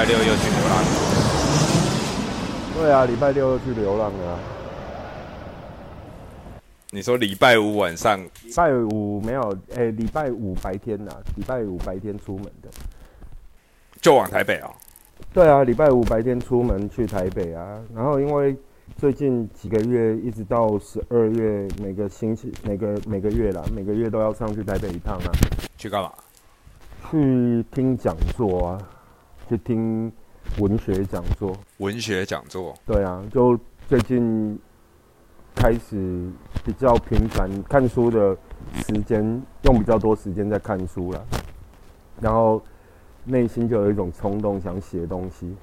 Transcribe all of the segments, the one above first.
拜六又去流浪。对啊，礼拜六又去流浪了。你说礼拜五晚上？礼拜五没有，哎，礼拜五白天呐，礼拜五白天出门的，就往台北啊？对啊，礼拜五白天出门去台北啊，然后因为最近几个月一直到十二月，每个星期、每个每个月啦，每个月都要上去台北一趟啊。去干嘛？去听讲座啊，去听文学讲座。文学讲座？对啊，就最近开始比较频繁看书的时间，用比较多时间在看书了，然后。内心就有一种冲动，想写东西，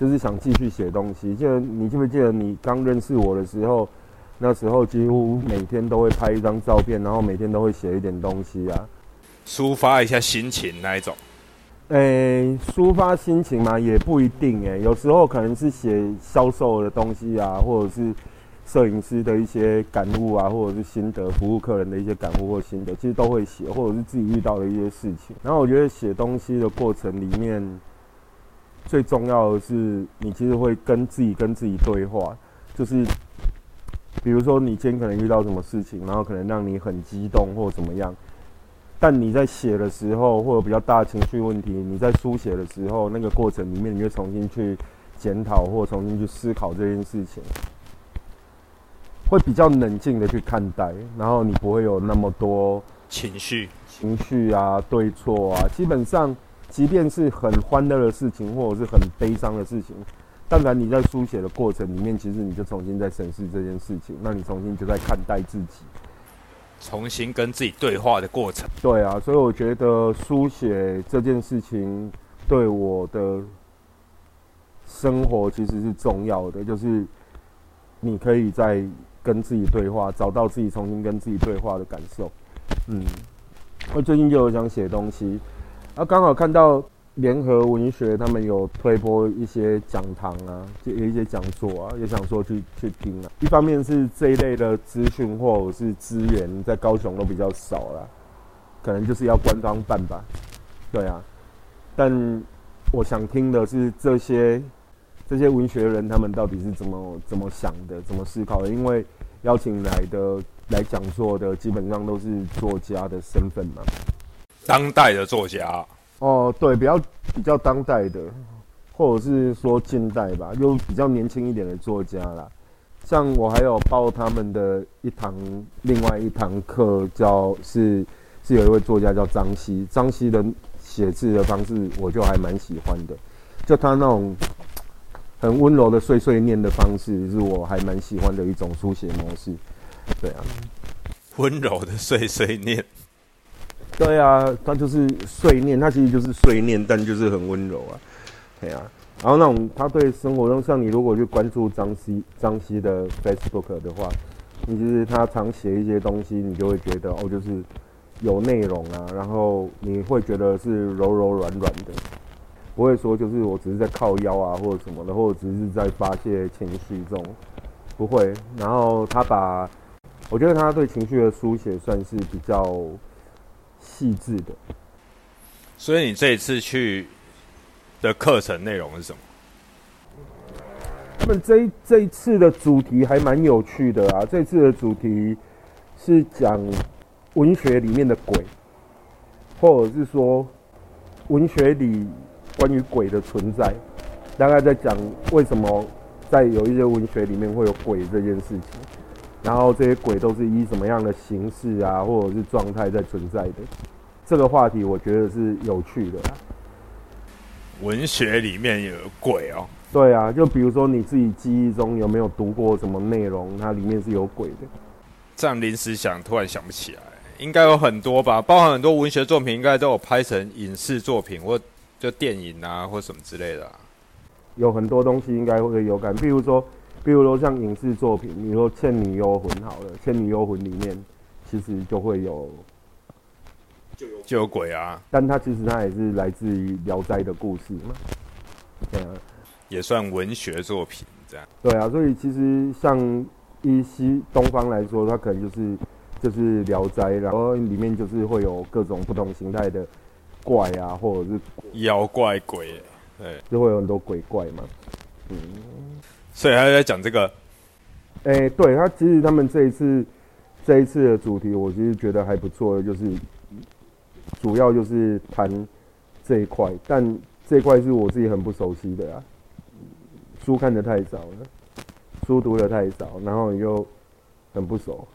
就是想继续写东西。记得你记不记得你刚认识我的时候，那时候几乎每天都会拍一张照片，然后每天都会写一点东西啊，抒发一下心情那一种。诶，抒发心情嘛，也不一定诶，有时候可能是写销售的东西啊，或者是。摄影师的一些感悟啊，或者是心得，服务客人的一些感悟或心得，其实都会写，或者是自己遇到的一些事情。然后我觉得写东西的过程里面，最重要的是你其实会跟自己跟自己对话，就是比如说你今天可能遇到什么事情，然后可能让你很激动或怎么样，但你在写的时候，或者比较大情绪问题，你在书写的时候，那个过程里面，你会重新去检讨或重新去思考这件事情。会比较冷静的去看待，然后你不会有那么多情绪、情绪啊、对错啊。基本上，即便是很欢乐的事情，或者是很悲伤的事情，但凡你在书写的过程里面，其实你就重新在审视这件事情，那你重新就在看待自己，重新跟自己对话的过程。对啊，所以我觉得书写这件事情对我的生活其实是重要的，就是你可以在。跟自己对话，找到自己重新跟自己对话的感受。嗯，我最近就有想写东西，啊，刚好看到联合文学他们有推播一些讲堂啊，就有一些讲座啊，也想说去去听啊。一方面是这一类的资讯或者是资源在高雄都比较少了，可能就是要官方办吧。对啊，但我想听的是这些这些文学人他们到底是怎么怎么想的，怎么思考的，因为。邀请来的来讲座的基本上都是作家的身份嘛，当代的作家哦，对，比较比较当代的，或者是说近代吧，又比较年轻一点的作家啦。像我还有报他们的一堂，另外一堂课叫是是有一位作家叫张希，张希的写字的方式我就还蛮喜欢的，就他那种。很温柔的碎碎念的方式，是我还蛮喜欢的一种书写模式。对啊，温柔的碎碎念。对啊，他就是碎念，他其实就是碎念，但就是很温柔啊。对啊，然后那种他对生活中，像你如果去关注张希张希的 Facebook 的话，你其实他常写一些东西，你就会觉得哦，就是有内容啊，然后你会觉得是柔柔软软的。不会说就是我只是在靠腰啊，或者什么的，或者只是在发泄情绪这种，不会。然后他把，我觉得他对情绪的书写算是比较细致的。所以你这一次去的课程内容是什么？他们这这一次的主题还蛮有趣的啊！这次的主题是讲文学里面的鬼，或者是说文学里。关于鬼的存在，大概在讲为什么在有一些文学里面会有鬼这件事情，然后这些鬼都是以什么样的形式啊，或者是状态在存在的。这个话题我觉得是有趣的。文学里面有鬼哦？对啊，就比如说你自己记忆中有没有读过什么内容，它里面是有鬼的？这样临时想，突然想不起来，应该有很多吧？包含很多文学作品，应该都有拍成影视作品或。就电影啊，或什么之类的，有很多东西应该会有感。比如说，比如说像影视作品，你说《倩女幽魂》好了，《倩女幽魂》里面其实就会有，就有就有鬼啊。但它其实它也是来自于《聊斋》的故事嘛，对啊，也算文学作品这样。对啊，所以其实像一西东方来说，它可能就是就是《聊斋》，然后里面就是会有各种不同形态的。怪啊，或者是妖怪鬼，对，就会有很多鬼怪嘛。嗯，所以他在讲这个，哎、对他其实他们这一次这一次的主题，我其实觉得还不错的，就是主要就是谈这一块，但这一块是我自己很不熟悉的啊，书看的太少了，书读的太少，然后又很不熟。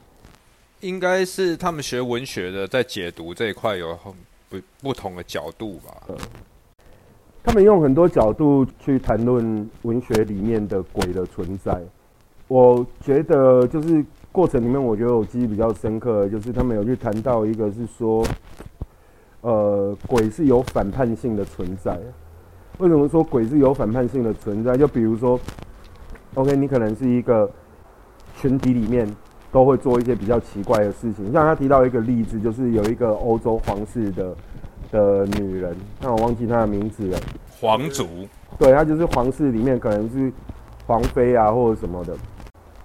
应该是他们学文学的在解读这一块有很不不同的角度吧。他们用很多角度去谈论文学里面的鬼的存在。我觉得就是过程里面，我觉得我记忆比较深刻，就是他们有去谈到一个是说，呃，鬼是有反叛性的存在。为什么说鬼是有反叛性的存在？就比如说，OK，你可能是一个群体里面都会做一些比较奇怪的事情。像他提到一个例子，就是有一个欧洲皇室的的女人，但我忘记她的名字了。皇族对，她就是皇室里面可能是皇妃啊或者什么的，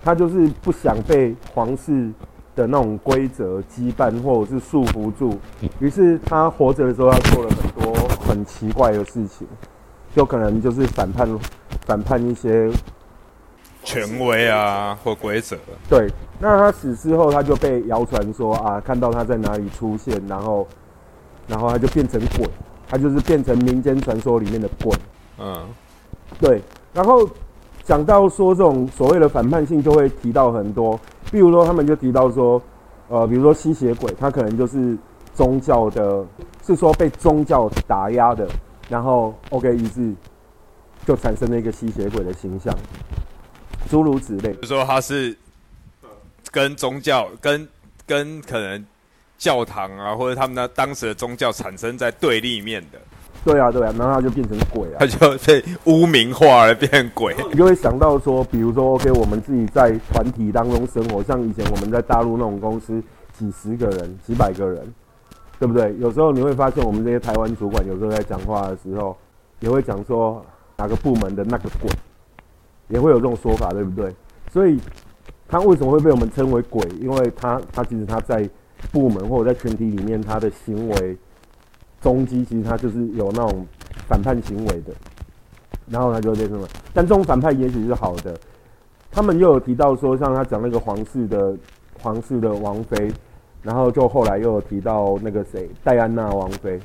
她就是不想被皇室的那种规则羁绊或者是束缚住，于是她活着的时候，她做了很多很奇怪的事情，就可能就是反叛反叛一些权威啊或规则，对。那她死之后，她就被谣传说啊，看到她在哪里出现，然后然后他就变成鬼，他就是变成民间传说里面的鬼。嗯，对，然后讲到说这种所谓的反叛性，就会提到很多，比如说他们就提到说，呃，比如说吸血鬼，他可能就是宗教的，是说被宗教打压的，然后 OK，于是就产生了一个吸血鬼的形象，诸如此类。就说他是跟宗教跟跟可能教堂啊或者他们的当时的宗教产生在对立面的，对啊，对啊，然后他就变成鬼啊 他。就被污名化了，变成鬼。你 就会想到说，比如说，OK，我们自己在团体当中生活，像以前我们在大陆那种公司，几十个人、几百个人，对不对？有时候你会发现，我们这些台湾主管有时候在讲话的时候，也会讲说哪个部门的那个鬼，也会有这种说法，对不对？所以他为什么会被我们称为鬼？因为他他其实他在部门或者在群体里面，他的行为踪迹，其实他就是有那种反叛行为的。然后他就会变成了，但这种反派也许是好的。他们又有提到说，像他讲那个皇室的皇室的王妃，然后就后来又有提到那个谁戴安娜王妃，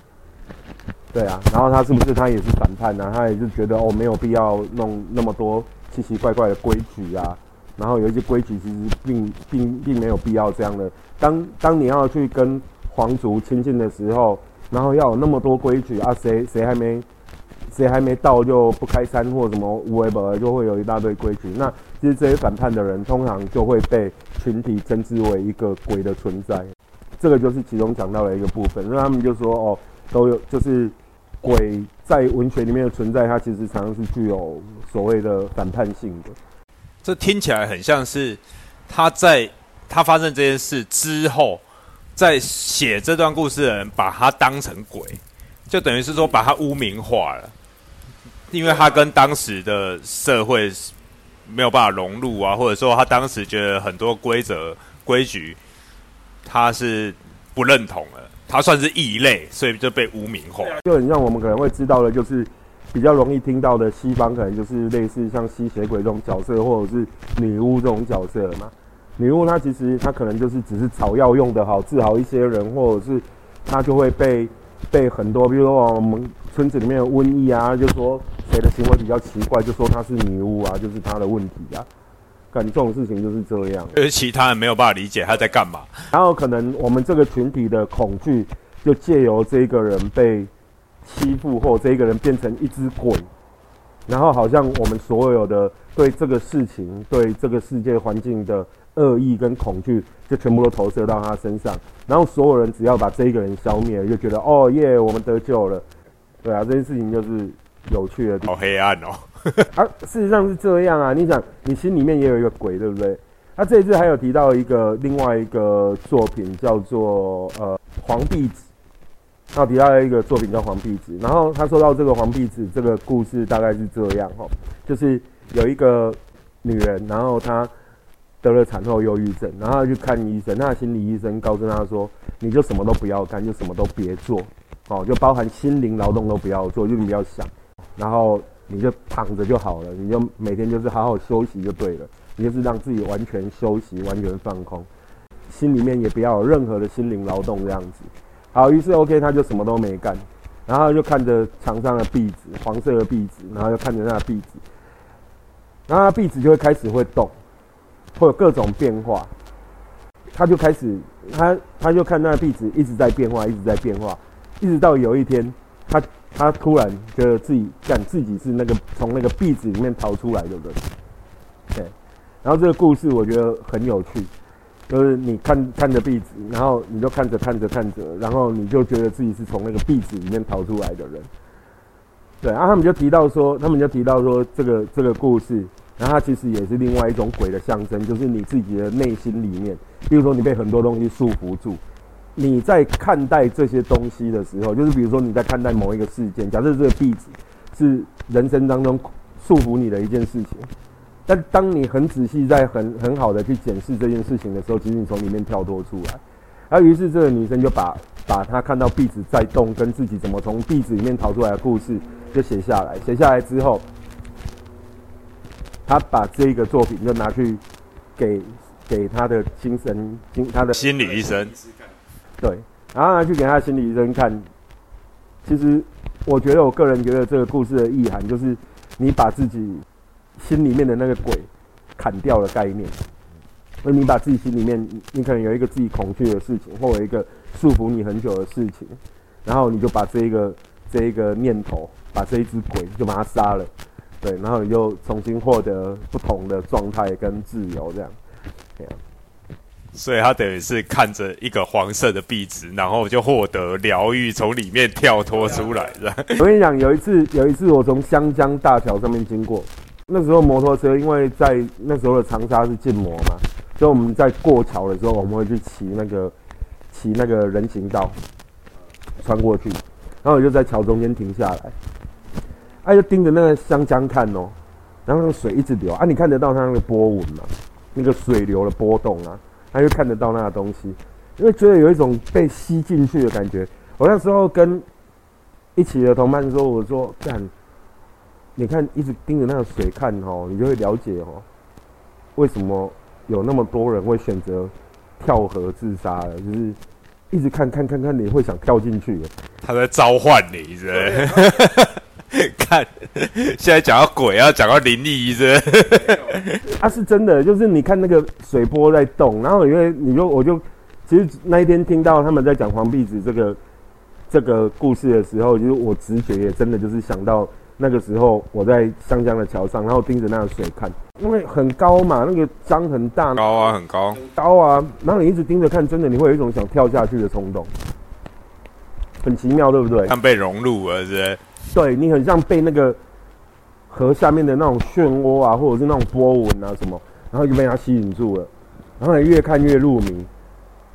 对啊，然后他是不是他也是反叛呢、他也是觉得哦没有必要弄那么多奇奇怪怪的规矩啊，然后有一些规矩其实并并并没有必要这样的。当当你要去跟皇族亲近的时候，然后要有那么多规矩啊，谁谁还没谁还没到就不开山或什么无为本就会有一大堆规矩。那其实这些反叛的人，通常就会被群体称之为一个鬼的存在。这个就是其中讲到的一个部分。那他们就说哦，都有就是鬼在文学里面的存在，它其实常常是具有所谓的反叛性的。这听起来很像是他在他发生这件事之后，在写这段故事的人把他当成鬼，就等于是说把他污名化了，因为他跟当时的社会没有办法融入啊，或者说他当时觉得很多规则规矩他是不认同的，他算是异类，所以就被污名化。就很像我们可能会知道的，就是比较容易听到的西方，可能就是类似像吸血鬼这种角色，或者是女巫这种角色嘛。女巫她其实她可能就是只是草药用的好，治好一些人，或者是她就会被被很多，比如说我们村子里面的瘟疫啊，就说谁的行为比较奇怪，就说她是女巫啊，就是她的问题啊。感这种事情就是这样。因为其他人没有办法理解他在干嘛。然后可能我们这个群体的恐惧，就借由这个人被欺负，或这个人变成一只鬼，然后好像我们所有的对这个事情、对这个世界环境的恶意跟恐惧，就全部都投射到他身上。然后所有人只要把这一个人消灭了，就觉得哦耶，我们得救了。对啊，这件事情就是有趣的地方。好黑暗哦！啊，事实上是这样啊。你想，你心里面也有一个鬼，对不对？他这一次还有提到一个另外一个作品，叫做呃《黄壁子》。他有提到一个作品叫《黄壁子》，然后他说到这个黄壁子这个故事大概是这样哈，就是有一个女人，然后她得了产后忧郁症，然后去看医生，那心理医生告诉她说，你就什么都不要干，就什么都别做，哦，就包含心灵劳动都不要做，就你不要想。然后你就躺着就好了，你就每天就是好好休息就对了，你就是让自己完全休息，完全放空，心里面也不要有任何的心灵劳动这样子。好，于是 OK，他就什么都没干，然后就看着墙上的壁纸，黄色的壁纸，然后就看着那壁纸，然后壁纸就会开始会动，会有各种变化，他就开始他他就看那壁纸一直在变化，一直在变化，一直到有一天，他他突然觉得自己干自己是那个从那个壁纸里面逃出来的人，对，然后这个故事我觉得很有趣。就是你看看着壁纸，然后你就看着看着看着，然后你就觉得自己是从那个壁纸里面逃出来的人。对，然后他们就提到说，他们就提到说这个这个故事，然后它其实也是另外一种鬼的象征，就是你自己的内心里面，比如说你被很多东西束缚住，你在看待这些东西的时候，就是比如说你在看待某一个事件，假设这个壁纸是人生当中束缚你的一件事情。但当你很仔细、在很很好的去检视这件事情的时候，其实你从里面跳脱出来。然后，于是这个女生就把把她看到壁纸在动，跟自己怎么从壁纸里面逃出来的故事就写下来。写下来之后，她把这个作品就拿去给给她的精神、精她的心理医生。对，然后拿去给她的心理医生看。其实，我觉得我个人觉得这个故事的意涵就是，你把自己。心里面的那个鬼砍掉了概念，那你把自己心里面，你可能有一个自己恐惧的事情，或有一个束缚你很久的事情，然后你就把这一个这一个念头，把这一只鬼就把它杀了，对，然后你就重新获得不同的状态跟自由，这样，这样。所以他等于是看着一个黄色的壁纸，然后就获得疗愈，从里面跳脱出来的。我跟你讲，有一次，有一次我从湘江大桥上面经过。那时候摩托车，因为在那时候的长沙是禁摩嘛，所以我们在过桥的时候，我们会去骑那个骑那个人行道穿过去，然后我就在桥中间停下来，哎，就盯着那个湘江看哦，然后那个水一直流啊，你看得到它那个波纹嘛，那个水流的波动啊，他就看得到那个东西，因为觉得有一种被吸进去的感觉。我那时候跟一起的同伴说，我说干。你看，一直盯着那个水看哦，你就会了解哦，为什么有那么多人会选择跳河自杀了？就是一直看看看看，你会想跳进去。他在召唤你，是？看，现在讲到鬼，要讲到灵异，是？啊，是真的，就是你看那个水波在动，然后因为你就我就其实那一天听到他们在讲黄壁子这个这个故事的时候，就是我直觉也真的就是想到。那个时候我在湘江的桥上，然后盯着那个水看，因为很高嘛，那个江很大，高啊，很高，高啊，然后你一直盯着看，真的你会有一种想跳下去的冲动，很奇妙，对不对？像被融入了，是？对你很像被那个河下面的那种漩涡啊，或者是那种波纹啊什么，然后就被它吸引住了，然后你越看越入迷，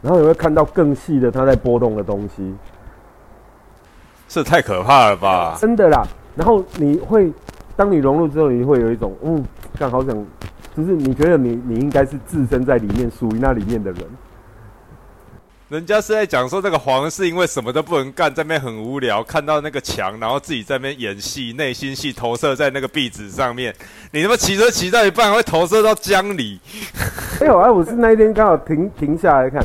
然后你会看到更细的它在波动的东西，这太可怕了吧？真的啦。然后你会，当你融入之后，你会有一种嗯，刚好想，就是你觉得你你应该是置身在里面，属于那里面的人。人家是在讲说，这个黄是因为什么都不能干，在那边很无聊，看到那个墙，然后自己在那边演戏，内心戏投射在那个壁纸上面。你他妈骑车骑到一半，会投射到江里。没有啊，我是那一天刚好停停下来看，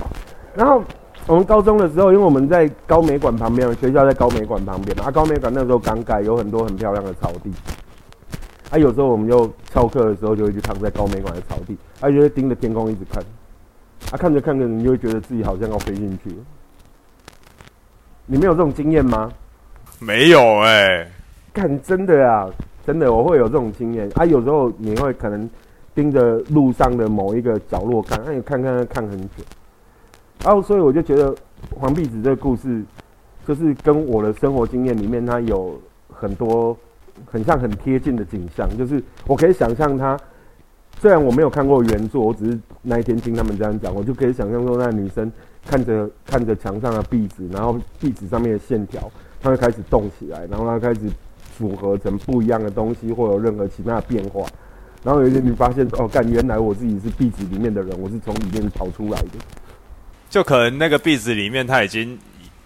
然后。我们高中的时候，因为我们在高美馆旁边，学校在高美馆旁边啊。高美馆那时候刚盖，有很多很漂亮的草地。啊，有时候我们就翘课的时候，就会去躺在高美馆的草地，啊，就会盯着天空一直看。啊，看着看着，你就会觉得自己好像要飞进去。你没有这种经验吗？没有哎，看真的啊，真的我会有这种经验。啊，有时候你会可能盯着路上的某一个角落看，那你，看看看很久。然后，所以我就觉得黄壁子这个故事，就是跟我的生活经验里面，它有很多很像很贴近的景象。就是我可以想象它，虽然我没有看过原作，我只是那一天听他们这样讲，我就可以想象说，那女生看着看着墙上的壁纸，然后壁纸上面的线条，它会开始动起来，然后它开始组合成不一样的东西，或有任何其他的变化。然后有一天你发现，哦，干，原来我自己是壁纸里面的人，我是从里面跑出来的。就可能那个壁纸里面，他已经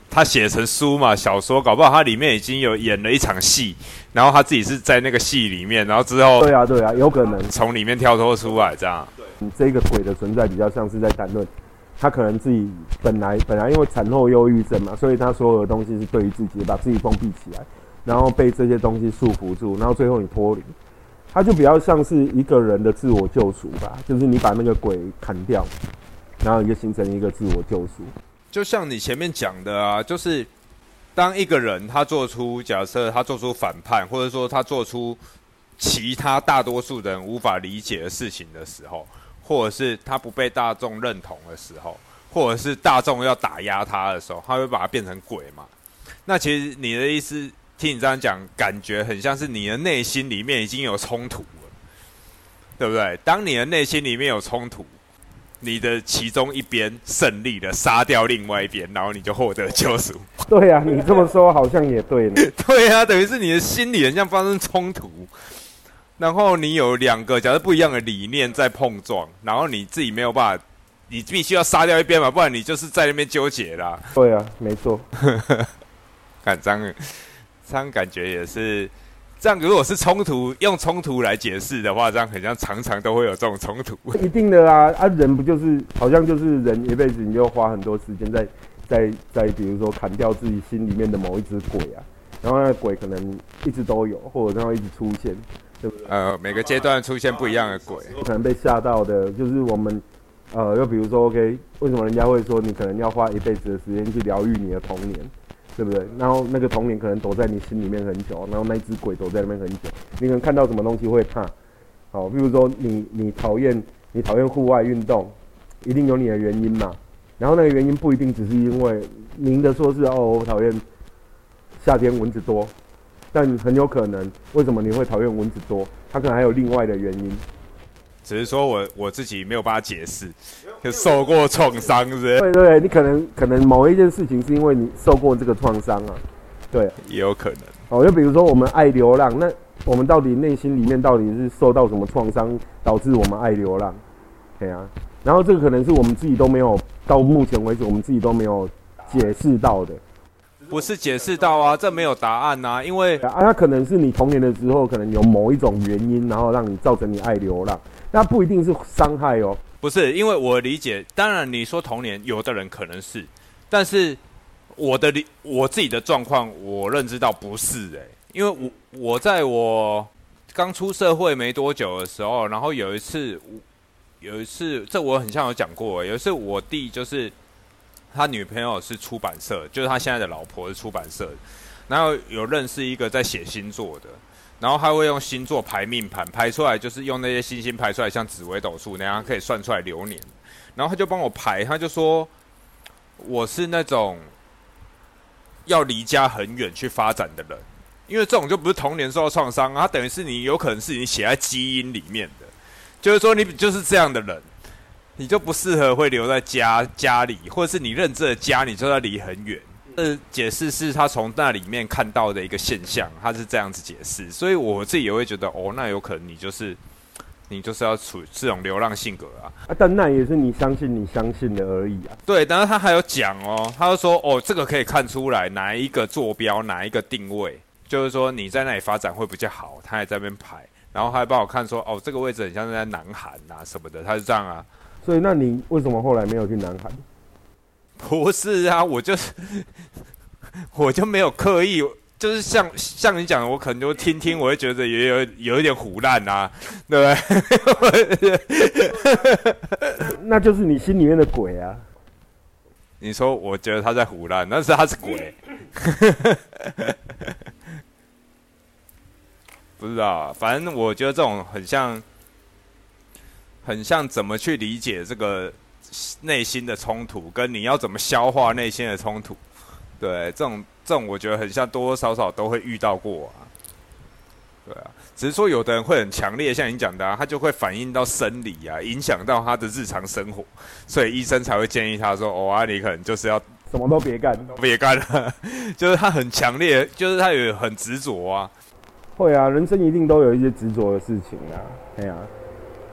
他写成书嘛，小说，搞不好他里面已经有演了一场戏，然后他自己是在那个戏里面，然后之后对啊，对啊，有可能。从里面跳脱出来，这样。你这个鬼的存在比较像是在谈论他可能自己本来本来因为产后忧郁症嘛，所以他所有的东西是对于自己把自己封闭起来，然后被这些东西束缚住，然后最后你脱离，他就比较像是一个人的自我救赎吧，就是你把那个鬼砍掉，然后你就形成一个自我救赎。就像你前面讲的啊，就是当一个人他做出假设他做出反叛，或者说他做出其他大多数人无法理解的事情的时候，或者是他不被大众认同的时候，或者是大众要打压他的时候，他会把它变成鬼嘛？那其实你的意思，听你这样讲，感觉很像是你的内心里面已经有冲突了，对不对？当你的内心里面有冲突，你的其中一边胜利了，杀掉另外一边，然后你就获得救赎。对啊，你这么说好像也对呢。对啊，等于是你的心理很像发生冲突，然后你有两个假设不一样的理念在碰撞，然后你自己没有办法，你必须要杀掉一边嘛，不然你就是在那边纠结啦。对啊，没错。感这样，这样感觉也是这样。如果是冲突，用冲突来解释的话，这样很像常常都会有这种冲突。一定的啊啊，人不就是好像就是人一辈子，你就花很多时间在在在，比如说砍掉自己心里面的某一只鬼啊，然后那个鬼可能一直都有，或者然后一直出现，对不对？呃，每个阶段出现不一样的鬼，可能被吓到的，就是我们呃，又比如说，OK，为什么人家会说你可能要花一辈子的时间去疗愈你的童年？对不对？然后那个童年可能躲在你心里面很久，然后那只鬼躲在那边很久，你可能看到什么东西会怕。好，比如说你你讨厌你讨厌户外运动，一定有你的原因嘛。然后那个原因不一定只是因为明的说是哦，我讨厌夏天蚊子多，但很有可能为什么你会讨厌蚊子多？它可能还有另外的原因。只是说我我自己没有办法解释，就受过创伤，是不是？对对，你可能可能某一件事情是因为你受过这个创伤啊，对，也有可能。哦，就比如说我们爱流浪，那我们到底内心里面到底是受到什么创伤，导致我们爱流浪？对啊，然后这个可能是我们自己都没有到目前为止，我们自己都没有解释到的。不是解释到啊，这没有答案呐，因为啊，它可能是你童年的时候，可能有某一种原因，然后让你造成你爱流浪。那不一定是伤害哦，不是，因为我理解，当然你说童年，有的人可能是，但是我的理我自己的状况，我认知到不是诶，因为我我在我刚出社会没多久的时候，然后有一次，有一次，这我很像有讲过，有一次我弟就是他女朋友是出版社，就是他现在的老婆是出版社，然后有认识一个在写星座的。然后他会用星座排命盘排出来，就是用那些星星排出来，像紫微斗数那样可以算出来流年。然后他就帮我排，他就说我是那种要离家很远去发展的人，因为这种就不是童年受到创伤，他等于是你有可能是你写在基因里面的，就是说你就是这样的人，你就不适合会留在家家里，或者是你认知的家，你就要离很远。呃，解释是他从那里面看到的一个现象，他是这样子解释，所以我自己也会觉得，哦，那有可能你就是你就是要处这种流浪性格啊。啊，但那也是你相信你相信的而已啊。对，但是他还有讲哦，他就说，哦，这个可以看出来哪一个坐标，哪一个定位，就是说你在那里发展会比较好。他还在那边排，然后还帮我看说，哦，这个位置很像是在南韩啊什么的，他是这样啊。所以，那你为什么后来没有去南韩？不是啊，我就是，我就没有刻意，就是像像你讲的，我可能就听听，我会觉得也有有一点胡乱啊，对不对？那就是你心里面的鬼啊！你说，我觉得他在胡烂，但是他是鬼，不知道，反正我觉得这种很像，很像怎么去理解这个。内心的冲突，跟你要怎么消化内心的冲突，对，这种这种我觉得很像，多多少少都会遇到过啊。对啊，只是说有的人会很强烈，像你讲的，啊，他就会反映到生理啊，影响到他的日常生活，所以医生才会建议他说：“哦，啊，你可能就是要什么都别干，别干了。”就是他很强烈，就是他有很执着啊。会啊，人生一定都有一些执着的事情啊。对啊。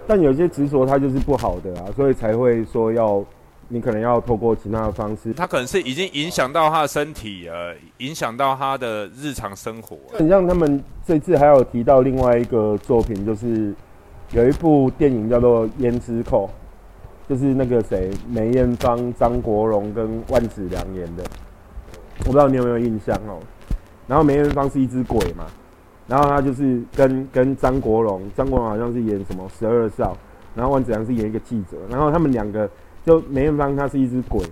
但有些执着它就是不好的啊，所以才会说要你可能要透过其他的方式。他可能是已经影响到他的身体，呃，影响到他的日常生活。很像他们这次还有提到另外一个作品，就是有一部电影叫做《胭脂扣》，就是那个谁梅艳芳、张国荣跟万梓良演的。我不知道你有没有印象哦。然后梅艳芳是一只鬼嘛，然后他就是跟跟张国荣，张国荣好像是演什么十二少，然后万梓良是演一个记者，然后他们两个就梅艳芳她是一只鬼，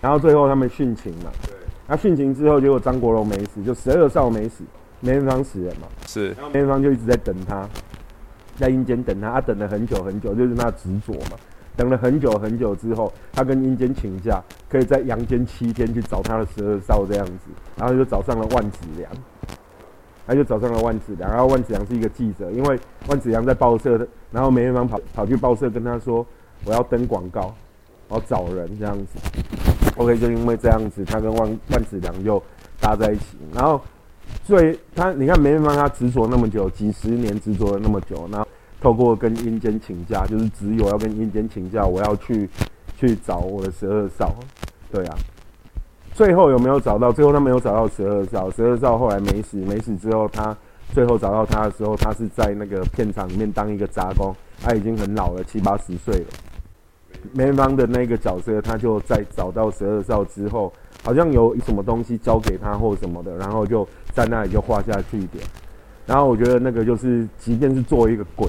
然后最后他们殉情嘛，对，那殉情之后结果张国荣没死，就十二少没死，梅艳芳死了嘛，是，梅艳芳就一直在等他，在阴间等他，他等了很久很久，就是他执着嘛。等了很久很久之后，他跟阴间请假，可以在阳间七天去找他的十二少这样子，然后就找上了万梓良，他就找上了万梓良，然后万梓良是一个记者，因为万梓良在报社，然后梅艳芳跑跑去报社跟他说，我要登广告，我要找人这样子，OK，就因为这样子，他跟万万梓良就搭在一起，然后所以他你看梅艳芳他执着那么久，几十年执着了那么久，然后。透过跟阴间请假，就是只有要跟阴间请假，我要去去找我的十二少，对啊。最后有没有找到？最后他没有找到十二少，十二少后来没死，没死之后，他最后找到他的时候，他是在那个片场里面当一个杂工，他已经很老了，七八十岁了。梅艳芳的那个角色，他就在找到十二少之后，好像有什么东西交给他或什么的，然后就在那里就画下句点。然后我觉得那个就是，即便是作为一个鬼。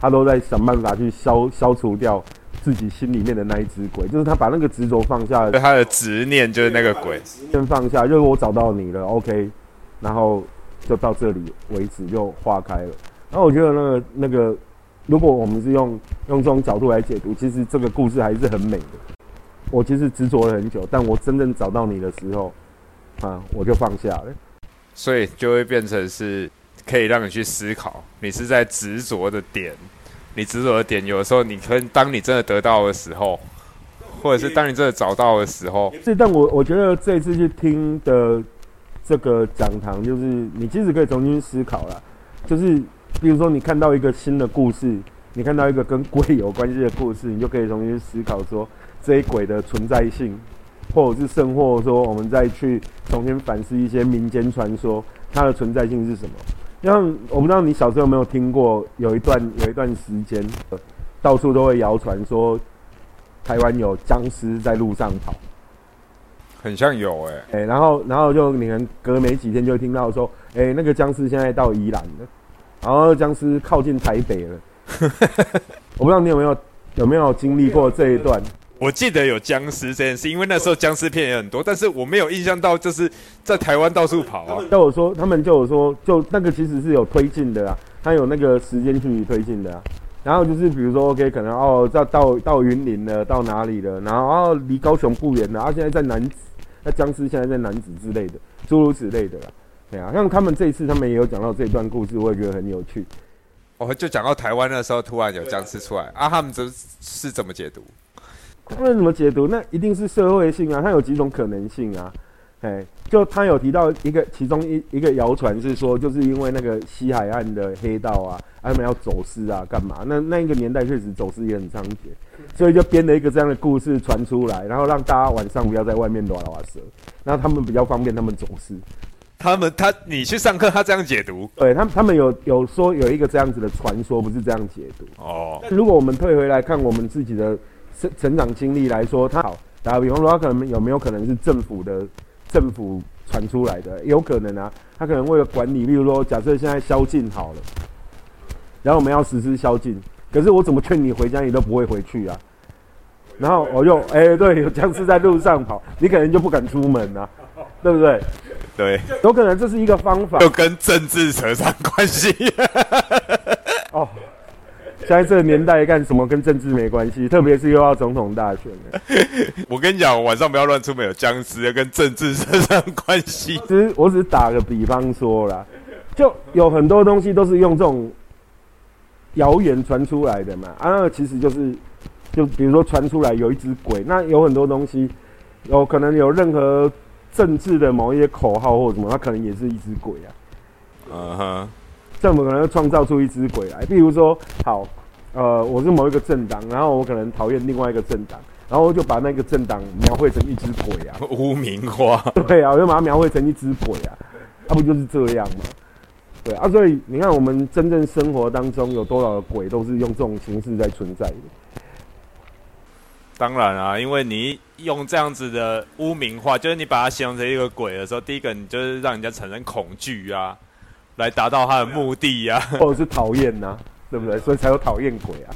他都在想办法去消消除掉自己心里面的那一只鬼，就是他把那个执着放下，他的执念就是那个鬼，先放下，就是我找到你了，OK，然后就到这里为止就化开了。然后我觉得那个那个，如果我们是用用这种角度来解读，其实这个故事还是很美的。我其实执着了很久，但我真正找到你的时候，啊，我就放下了，所以就会变成是。可以让你去思考，你是在执着的点，你执着的点，有的时候你可能当你真的得到的时候，或者是当你真的找到的时候，是。但我我觉得这一次去听的这个讲堂，就是你其实可以重新思考了，就是比如说你看到一个新的故事，你看到一个跟鬼有关系的故事，你就可以重新思考说这些鬼的存在性，或者是甚或说我们再去重新反思一些民间传说，它的存在性是什么。像我不知道你小时候有没有听过，有一段有一段时间，到处都会谣传说台湾有僵尸在路上跑，很像有哎哎，然后然后就你们隔没几天就会听到说，哎，那个僵尸现在到宜兰了，然后僵尸靠近台北了，我不知道你有没有有没有经历过这一段。我记得有僵尸这件事，因为那时候僵尸片也很多，但是我没有印象到就是在台湾到处跑啊。叫我说，他们就有说，就那个其实是有推进的啊，它有那个时间距离推进的啊。然后就是比如说，OK，可能哦，到到到云林了，到哪里了？然后哦，离高雄不远了，啊，现在在南子，那僵尸现在在南子之类的，诸如此类的啦。对啊，像他们这一次他们也有讲到这段故事，我也觉得很有趣。哦，就讲到台湾那时候突然有僵尸出来啊，他们这是怎么解读？那怎么解读？那一定是社会性啊，它有几种可能性啊。哎，就他有提到一个，其中一一个谣传是说，就是因为那个西海岸的黑道啊，他们要走私啊，干嘛？那那一个年代确实走私也很猖獗，所以就编了一个这样的故事传出来，然后让大家晚上不要在外面乱拉蛇，然后他们比较方便他们走私。他们他你去上课，他这样解读？对他们他们有有说有一个这样子的传说，不是这样解读哦。如果我们退回来看我们自己的。成成长经历来说，他好打比方说，他可能有没有可能是政府的政府传出来的？有可能啊，他可能为了管理，例如说，假设现在宵禁好了，然后我们要实施宵禁，可是我怎么劝你回家，你都不会回去啊。然后我又哎，对，有僵尸在路上跑，你可能就不敢出门啊，对不对？对，有可能这是一个方法，就跟政治扯上关系。哦。现在这个年代干什么跟政治没关系？特别是又要总统大选 我跟你讲，晚上不要乱出门，有僵尸要跟政治扯上关系。只是我只是打个比方说啦，就有很多东西都是用这种谣言传出来的嘛。啊，其实就是，就比如说传出来有一只鬼，那有很多东西有可能有任何政治的某一些口号或什么，它可能也是一只鬼啊。嗯哼，政府可能创造出一只鬼来，比如说好。呃，我是某一个政党，然后我可能讨厌另外一个政党，然后就把那个政党描绘成一只鬼啊，污名化。对啊，我就把它描绘成一只鬼啊，那、不就是这样吗？对啊，所以你看我们真正生活当中有多少的鬼都是用这种形式在存在的。当然啊，因为你用这样子的污名化，就是你把它形容成一个鬼的时候，第一个你就是让人家产生恐惧啊，来达到他的目的呀、或者是讨厌呐，对不对？所以才有讨厌鬼啊。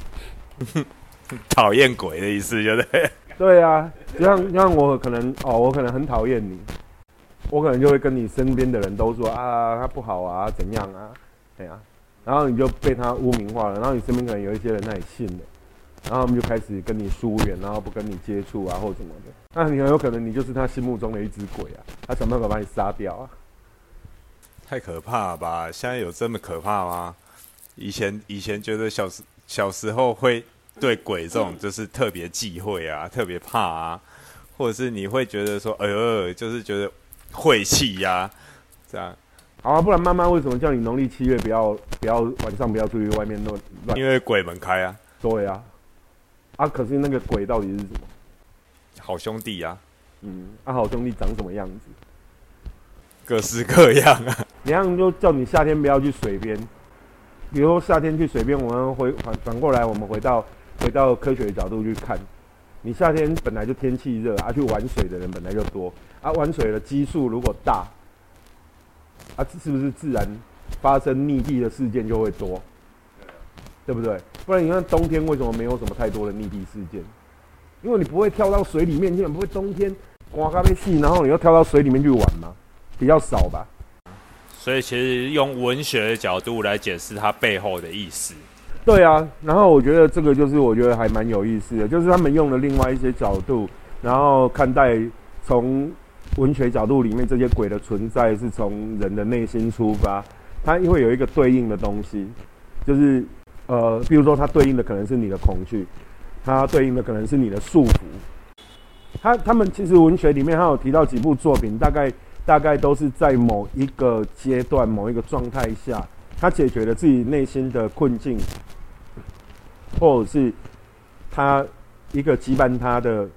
讨厌鬼的意思，对不对？对啊，就像就像我可能哦，我可能很讨厌你，我可能就会跟你身边的人都说啊，他不好啊，怎样啊，对啊，然后你就被他污名化了，然后你身边可能有一些人他也信了，然后他们就开始跟你疏远，然后不跟你接触啊，或什么的。那你很有可能你就是他心目中的一只鬼啊，他想办法把你杀掉啊。太可怕了吧？现在有这么可怕吗？以前以前觉得小时小时候会对鬼这种就是特别忌讳啊，特别怕啊，或者是你会觉得说，哎呦，就是觉得晦气呀、这样，好啊，不然妈妈为什么叫你农历七月不要不要晚上不要出去外面乱乱？因为鬼门开啊，对啊，啊，可是那个鬼到底是什么？好兄弟啊，嗯，啊，好兄弟长什么样子？各式各样啊，你看，就叫你夏天不要去水边，比如说夏天去水边，我们回反反过来，我们回到回到科学的角度去看，你夏天本来就天气热啊，去玩水的人本来就多啊，玩水的基数如果大，啊，是不是自然发生溺毙的事件就会多？对不对？不然你看冬天为什么没有什么太多的溺毙事件？因为你不会跳到水里面去，你不会冬天刮咖啡戏，然后你又跳到水里面去玩嘛，比较少吧。所以其实用文学的角度来解释它背后的意思。对啊，然后我觉得这个就是我觉得还蛮有意思的，就是他们用了另外一些角度，然后看待从文学角度里面这些鬼的存在是从人的内心出发，它会有一个对应的东西，就是呃，比如说它对应的可能是你的恐惧，它对应的可能是你的束缚。他他们其实文学里面还有提到几部作品，大概大概都是在某一个阶段、某一个状态下，他解决了自己内心的困境，或者是他一个羁绊他的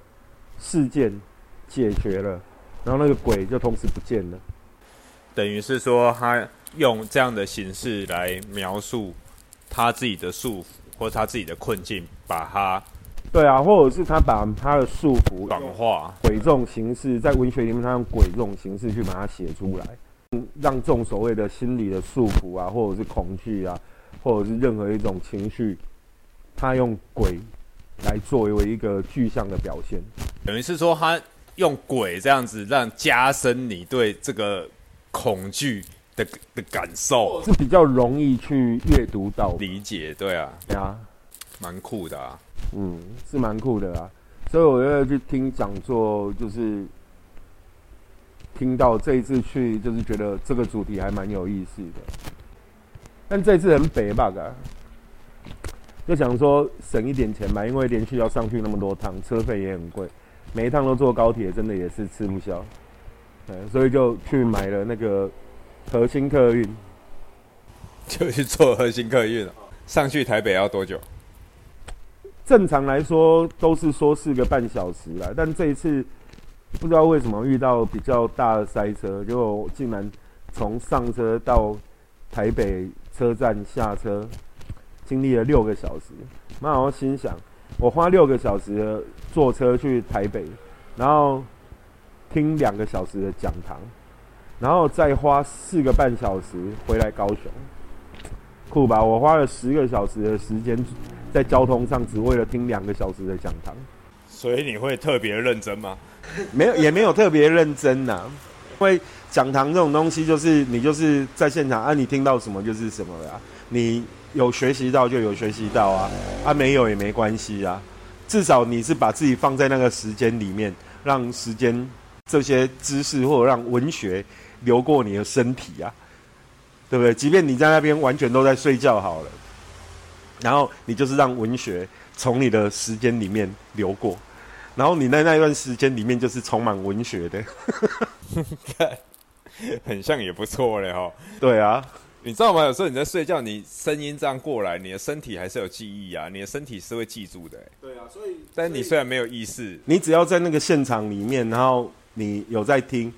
事件解决了，然后那个鬼就同时不见了。等于是说，他用这样的形式来描述他自己的束缚或他自己的困境，把它对啊，或者是他把他的束缚转化。鬼这种形式，在文学里面，他用鬼这种形式去把它写出来，嗯让这种所谓的心理的束缚啊，或者是恐惧啊，或者是任何一种情绪，他用鬼来作为一个具象的表现。等于是说，他用鬼这样子，让加深你对这个恐惧的的感受、是比较容易去阅读到理解。对啊，对啊，蛮酷的啊。嗯，是蛮酷的啊。所以我要去听讲座，就是听到这一次去，就是觉得这个主题还蛮有意思的。但这次很北吧啊，就想说省一点钱吧，因为连续要上去那么多趟，车费也很贵，每一趟都坐高铁，真的也是吃不消。对，所以就去买了那个核心客运，就去坐核心客运了。上去台北要多久？正常来说都是说四个半小时啦，但这一次不知道为什么遇到比较大的塞车，结果竟然从上车到台北车站下车，经历了六个小时。那我心想，我花六个小时坐车去台北，然后听两个小时的讲堂，然后再花四个半小时回来高雄，酷吧？我花了十个小时的时间在交通上，只为了听两个小时的讲堂。所以你会特别认真吗？没有，也没有特别认真呐、因为讲堂这种东西，就是你就是在现场啊，你听到什么就是什么了啊，你有学习到就有学习到啊，啊没有也没关系啊，至少你是把自己放在那个时间里面，让时间这些知识或者让文学流过你的身体啊，对不对？即便你在那边完全都在睡觉好了，然后你就是让文学从你的时间里面流过。然后你在那一段时间里面就是充满文学的，很像也不错嘞哈。对啊，你知道吗？有时候你在睡觉，你声音这样过来，你的身体还是有记忆啊，你的身体是会记住的、欸。对啊，所以但你虽然没有意识，你只要在那个现场里面，然后你有在听，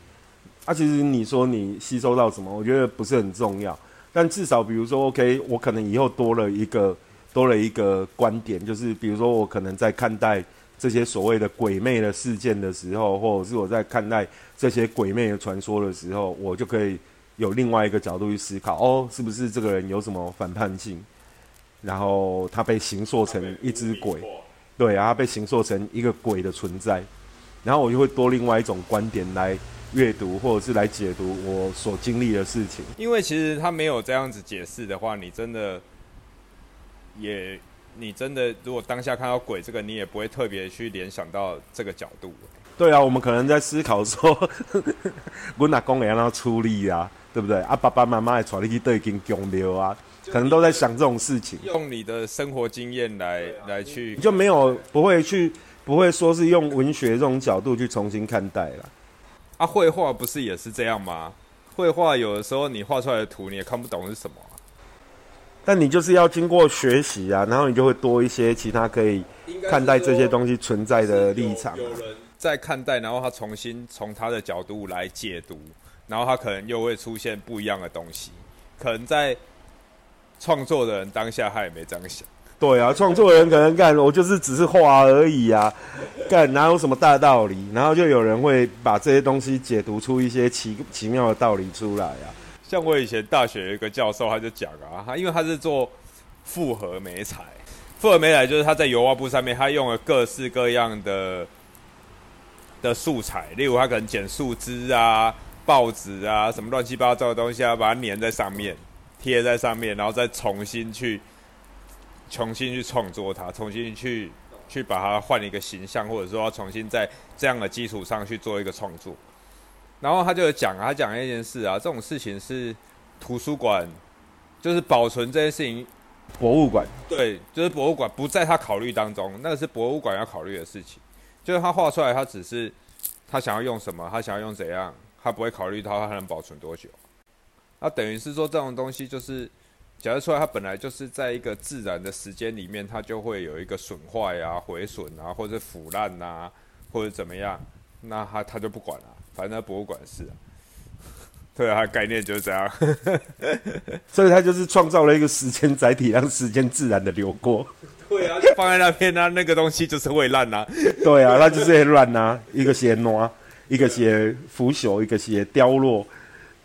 啊，其实你说你吸收到什么，我觉得不是很重要。但至少比如说，OK，我可能以后多了一个多了一个观点，就是比如说我可能在看待这些所谓的鬼魅的事件的时候，或者是我在看待这些鬼魅的传说的时候，我就可以有另外一个角度去思考，哦，是不是这个人有什么反叛性，然后他被形塑成一只鬼。对啊，他被形塑成一个鬼的存在，然后我就会多另外一种观点来阅读，或者是来解读我所经历的事情。因为其实他没有这样子解释的话，你真的也，你真的如果当下看到鬼这个，你也不会特别去联想到这个角度。对啊，我们可能在思考说，我哪公要让他出力啊，对不对？啊，爸爸妈妈也传你去对经供庙啊，可能都在想这种事情。用你的生活经验来来去你，就没有不会去不会说是用文学这种角度去重新看待了。啊，绘画不是也是这样吗？绘画有的时候你画出来的图你也看不懂是什么啊、但你就是要经过学习啊，然后你就会多一些其他可以看待这些东西存在的立场、啊。有人在看待，然后他重新从他的角度来解读，然后他可能又会出现不一样的东西。可能在创作的人当下他也没这样想，对啊，创作人可能干，我就是只是画而已啊，干哪有什么大道理？然后就有人会把这些东西解读出一些奇奇妙的道理出来啊。像我以前大学有一个教授，他就讲啊，他因为他是做复合媒材，复合媒材就是他在油画布上面，他用了各式各样的的素材，例如他可能剪树枝啊、报纸啊，什么乱七八糟的东西啊，把它粘在上面，贴在上面，然后再重新去重新去创作它，重新去去把它换一个形象，或者说要重新在这样的基础上去做一个创作。然后他就有讲啊，他讲一件事啊，这种事情是图书馆就是保存这件事情，博物馆对，就是博物馆不在他考虑当中，那个是博物馆要考虑的事情。就是他画出来，他只是他想要用什么，他想要用怎样，他不会考虑到他能保存多久。那等于是说，这种东西就是，假如出来，它本来就是在一个自然的时间里面，它就会有一个损坏啊、毁损啊，或者腐烂啊，或者怎么样，那他他就不管了，反正博物馆是、啊。对啊，它概念就是这样。所以他就是创造了一个时间载体，让时间自然的流过。对啊，放在那边啊，那个东西就是会烂啊。对啊，那就是会乱啊，一个些挪，一个些腐朽，一个些凋落。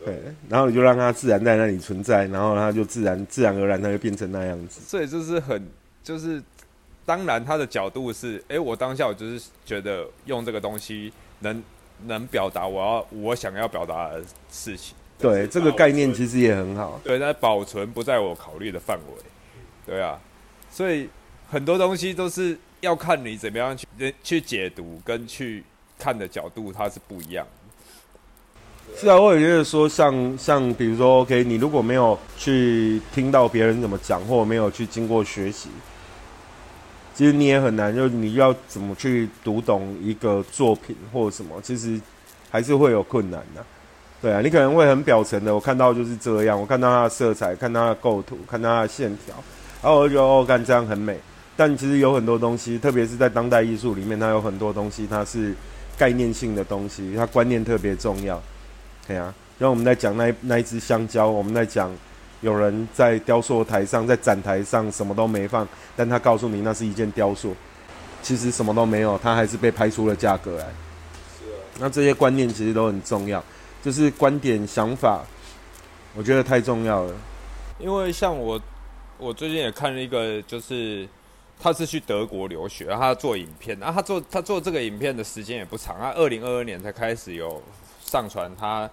对，然后你就让它自然在那里存在，然后它就自然自然而然它就变成那样子。所以就是很就是，当然它的角度是，哎、我当下我就是觉得用这个东西能能表达我要我想要表达的事情。对，这个概念其实也很好。对，但保存不在我考虑的范围。对啊，所以很多东西都是要看你怎么样去去解读跟去看的角度，它是不一样的。是啊，我也觉得说像，像比如说，OK，你如果没有去听到别人怎么讲，或没有去经过学习，其实你也很难，就你要怎么去读懂一个作品或什么，其实还是会有困难的、对啊，你可能会很表层的，我看到就是这样，我看到它的色彩，看它的构图，看它的线条，然后我就觉得哦，看这样很美。但其实有很多东西，特别是在当代艺术里面，它有很多东西，它是概念性的东西，它观念特别重要。对啊，然后我们在讲那那一只香蕉，我们在讲有人在雕塑台上，在展台上什么都没放，但他告诉你那是一件雕塑，其实什么都没有，他还是被拍出了价格来。是啊那这些观念其实都很重要，就是观点想法，我觉得太重要了。因为像我，我最近也看了一个，就是他是去德国留学，他做影片，然后他做他做这个影片的时间也不长，他二零二二年才开始有上传他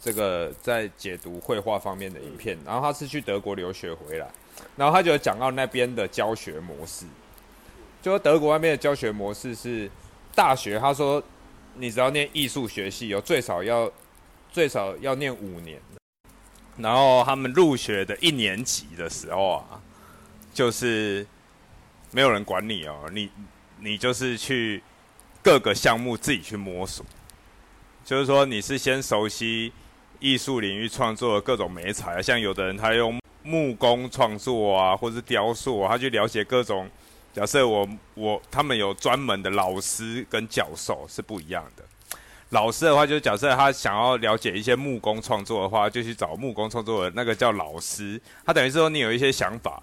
这个在解读绘画方面的影片，然后他是去德国留学回来，然后他就讲到那边的教学模式，就说德国那边的教学模式是大学，他说你只要念艺术学系，有最少要最少要念五年。然后他们入学的一年级的时候啊，就是没有人管你哦，你你就是去各个项目自己去摸索，就是说你是先熟悉艺术领域创作的各种美材，像有的人他用木工创作啊，或是雕塑啊，他去了解各种。假设我我他们有专门的老师跟教授是不一样的。老师的话，就假设他想要了解一些木工创作的话，就去找木工创作的那个叫老师。他等于是说你有一些想法，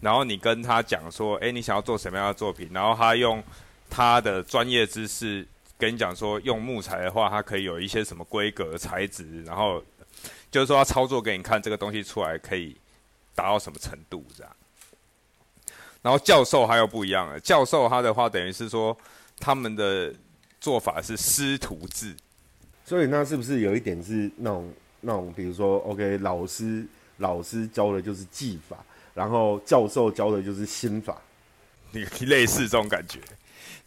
然后你跟他讲说，诶，你想要做什么样的作品，然后他用他的专业知识跟你讲说，用木材的话，它可以有一些什么规格材质，然后就是说他操作给你看这个东西出来可以达到什么程度这样。然后教授他又不一样了，教授他的话等于是说他们的做法是师徒制，所以那是不是有一点是那种那种，比如说，OK，老师老师教的就是技法，然后教授教的就是心法，你 类似这种感觉。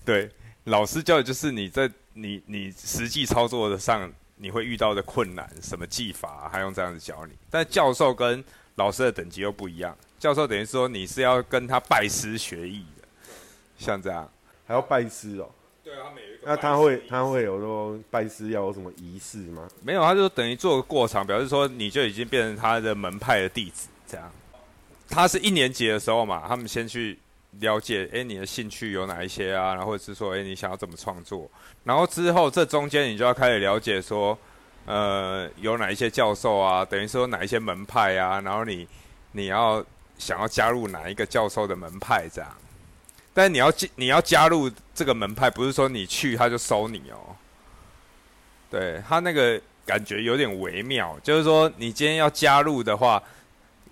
对，老师教的就是你在你你实际操作的上你会遇到的困难，什么技法，还用这样子教你。但教授跟老师的等级又不一样。教授等于说你是要跟他拜师学艺的，像这样还要拜师哦。对啊，他每一个。那他会他会有说拜师要有什么仪式吗？没有，他就等于做个过场，表示说你就已经变成他的门派的弟子这样。他是一年级的时候嘛，他们先去了解，哎，你的兴趣有哪一些啊？然后或者是说，哎，你想要怎么创作？然后之后这中间你就要开始了解说，呃，有哪一些教授啊？等于说哪一些门派啊？然后你你要。想要加入哪一个教授的门派这样？但你要进，你要加入这个门派，不是说你去他就收你哦。对他那个感觉有点微妙，就是说你今天要加入的话，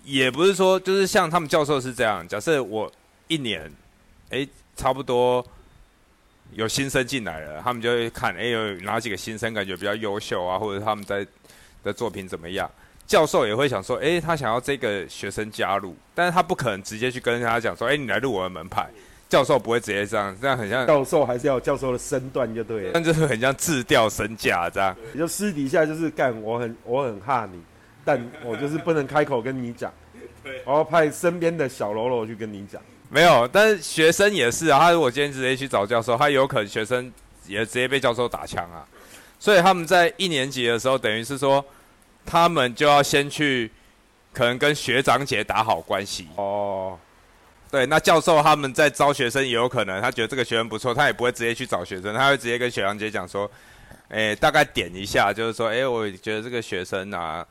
也不是说就是像他们教授是这样。假设我一年，哎，差不多有新生进来了，他们就会看，哎，有哪几个新生感觉比较优秀啊，或者他们在的作品怎么样？教授也会想说，哎，他想要这个学生加入，但是他不可能直接去跟他讲说，哎，你来入我的门派。教授不会直接这样，这样很像教授还是要教授的身段就对了，但就是很像自掉身价这样。就私底下就是干，我很我很怕你，但我就是不能开口跟你讲，我要派身边的小喽啰去跟你讲。没有，但是学生也是啊，他如果今天直接去找教授，他有可能学生也直接被教授打枪啊。所以他们在一年级的时候，等于是说。他们就要先去，可能跟学长姐打好关系哦。对，那教授他们在招学生也有可能，他觉得这个学生不错，他也不会直接去找学生，他会直接跟学长姐讲说，哎，大概点一下，就是说，哎，我觉得这个学生啊，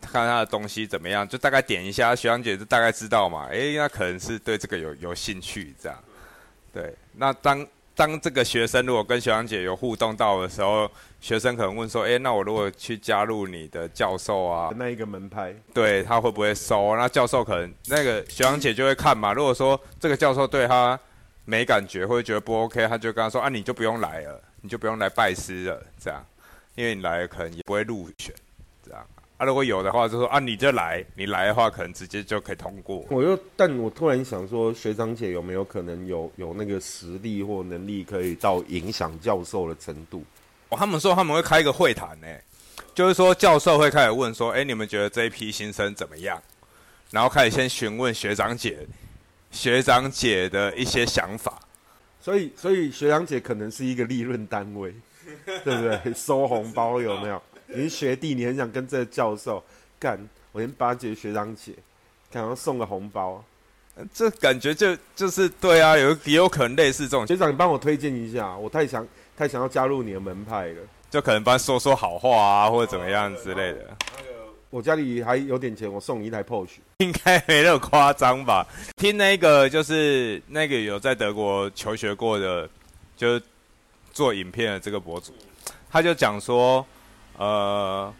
看他的东西怎么样，就大概点一下，学长姐就大概知道嘛，哎，那可能是对这个有有兴趣这样。对，那当。当这个学生如果跟学长姐有互动到的时候，学生可能问说：“哎，那我如果去加入你的教授啊，那一个门派，对他会不会收？那教授可能那个学长姐就会看嘛。如果说这个教授对他没感觉，或者觉得不 OK，他就跟他说：啊，你就不用来了，你就不用来拜师了，这样，因为你来了可能也不会入选，这样。”啊，如果有的话，就说啊，你就来，你来的话，可能直接就可以通过。我又，但我突然想说，学长姐有没有可能有有那个实力或能力，可以到影响教授的程度？哦，他们说他们会开一个会谈呢，就是说教授会开始问说，哎，你们觉得这一批新生怎么样？然后开始先询问学长姐，学长姐的一些想法。所以，所以学长姐可能是一个利润单位，对不对？收红包有没有？你是学弟，你很想跟这个教授干，我先巴结学长姐，可能送个红包，这感觉就就是对啊，有也有可能类似这种。学长，你帮我推荐一下，我太想太想要加入你的门派了，就可能帮说说好话啊，或者怎么样之类的。那个我家里还有点钱，我送你一台 Porsche，应该没那么夸张吧？听那个就是那个有在德国求学过的，就做影片的这个博主，他就讲说。呃，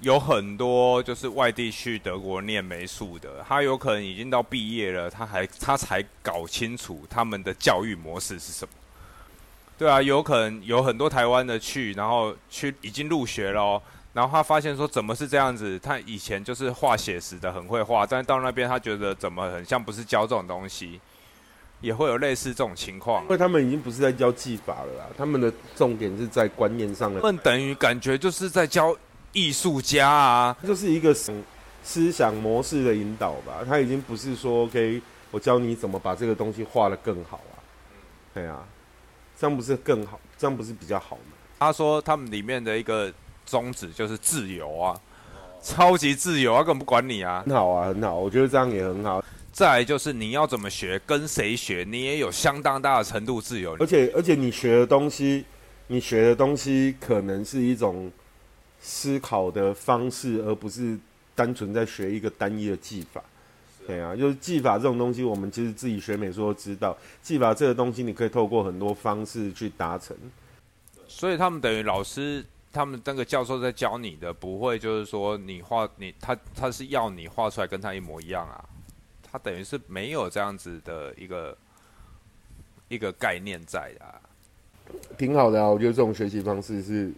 有很多就是外地去德国念美术的，他有可能已经到毕业了，他还他才搞清楚他们的教育模式是什么。对啊，有可能有很多台湾的去，然后去已经入学了，然后他发现说怎么是这样子？他以前就是画写实的，很会画，但到那边他觉得怎么很像不是教这种东西，也会有类似这种情况。因为他们已经不是在教技法了啦，他们的重点是在观念上的。他们等于感觉就是在教艺术家啊，就是一个思想模式的引导吧。他已经不是说 OK，我教你怎么把这个东西画得更好啊。对啊。这样不是更好？这样不是比较好吗？他说他们里面的一个宗旨就是自由啊，超级自由，啊根本不管你啊。很好啊，很好，我觉得这样也很好。再来就是你要怎么学，跟谁学，你也有相当大的程度自由。而且而且你学的东西，你学的东西可能是一种思考的方式，而不是单纯在学一个单一的技法。对啊，就是技法这种东西，我们其实自己学美术都知道，技法这个东西你可以透过很多方式去达成。所以他们等于老师，他们那个教授在教你的，不会就是说你画你他他是要你画出来跟他一模一样啊。他等于是没有这样子的一个一个概念在啊，挺好的啊。我觉得这种学习方式是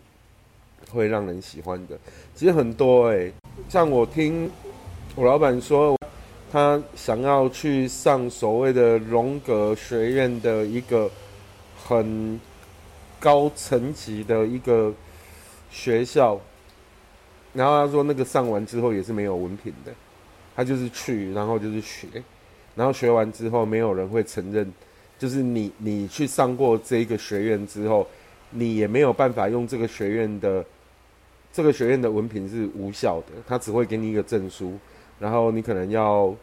会让人喜欢的。其实很多哎，像我听我老板说，他想要去上所谓的荣格学院的一个很高层级的一个学校，然后他说那个上完之后也是没有文凭的。他就是去，然后就是学，然后学完之后，没有人会承认，就是你你去上过这一个学院之后，你也没有办法用这个学院的这个学院的文凭是无效的，他只会给你一个证书，然后你可能要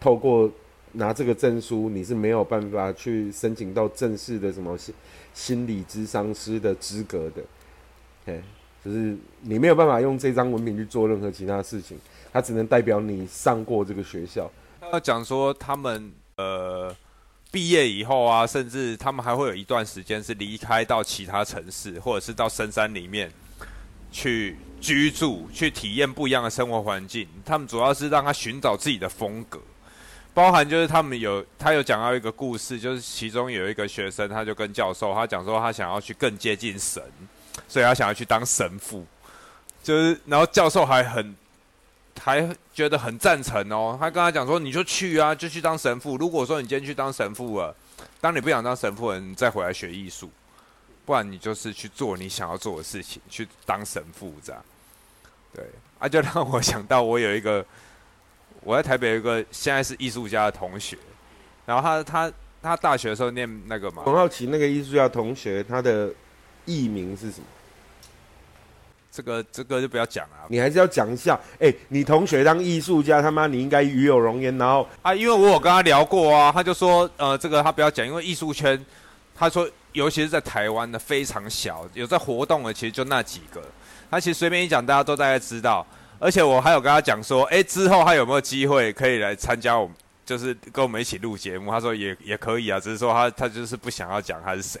透过拿这个证书，你是没有办法去申请到正式的什么心心理咨商师的资格的，哎，就是你没有办法用这张文凭去做任何其他事情。他只能代表你上过这个学校。他讲说，他们呃毕业以后啊，甚至他们还会有一段时间是离开到其他城市，或者是到深山里面去居住，去体验不一样的生活环境。他们主要是让他寻找自己的风格，包含就是他们有他有讲到一个故事，就是其中有一个学生，他就跟教授他讲说，他想要去更接近神，所以他想要去当神父。就是然后教授还很。还觉得很赞成哦，他跟他讲说：“你就去啊，就去当神父。如果说你今天去当神父了，当你不想当神父了，你再回来学艺术，不然你就是去做你想要做的事情，去当神父这样。”对，啊，就让我想到我有一个我在台北有一个现在是艺术家的同学，然后他他他大学的时候念那个嘛，很好奇那个艺术家同学他的艺名是什么？这个这个就不要讲了，你还是要讲一下。哎，你同学当艺术家，他妈你应该与有荣焉。然后啊，因为我有跟他聊过啊，他就说，呃，这个他不要讲，因为艺术圈，他说，尤其是在台湾的非常小，有在活动的其实就那几个。他其实随便一讲，大家都大概知道。而且我还有跟他讲说，哎，之后他有没有机会可以来参加我们？就是跟我们一起录节目，他说也也可以啊，只是说他他就是不想要讲他是谁。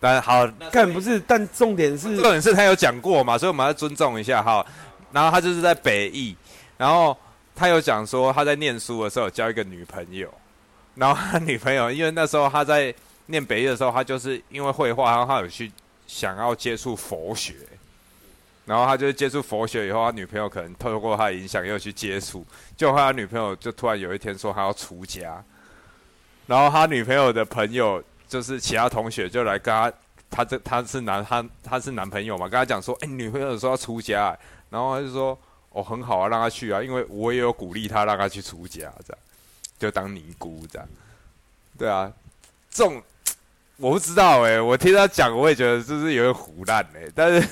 但好，看不是，但重点是重点是他有讲过嘛，所以我们要尊重一下哈。然后他就是在北艺，然后他有讲说他在念书的时候交一个女朋友，然后他女朋友因为那时候他在念北艺的时候，他就是因为绘画，然后他有去想要接触佛学。然后他就接触佛学以后，他女朋友可能透过他的影响又去接触，就他女朋友就突然有一天说他要出家，然后他女朋友的朋友就是其他同学就来跟他，他这他是男他他是男朋友嘛，跟他讲说，哎，女朋友说要出家，然后他就说，哦，很好啊，让他去啊，因为我也有鼓励他让他去出家，这样就当尼姑这样，对啊，这种。我不知道哎，我听他讲，我也觉得就是有点胡乱哎。但是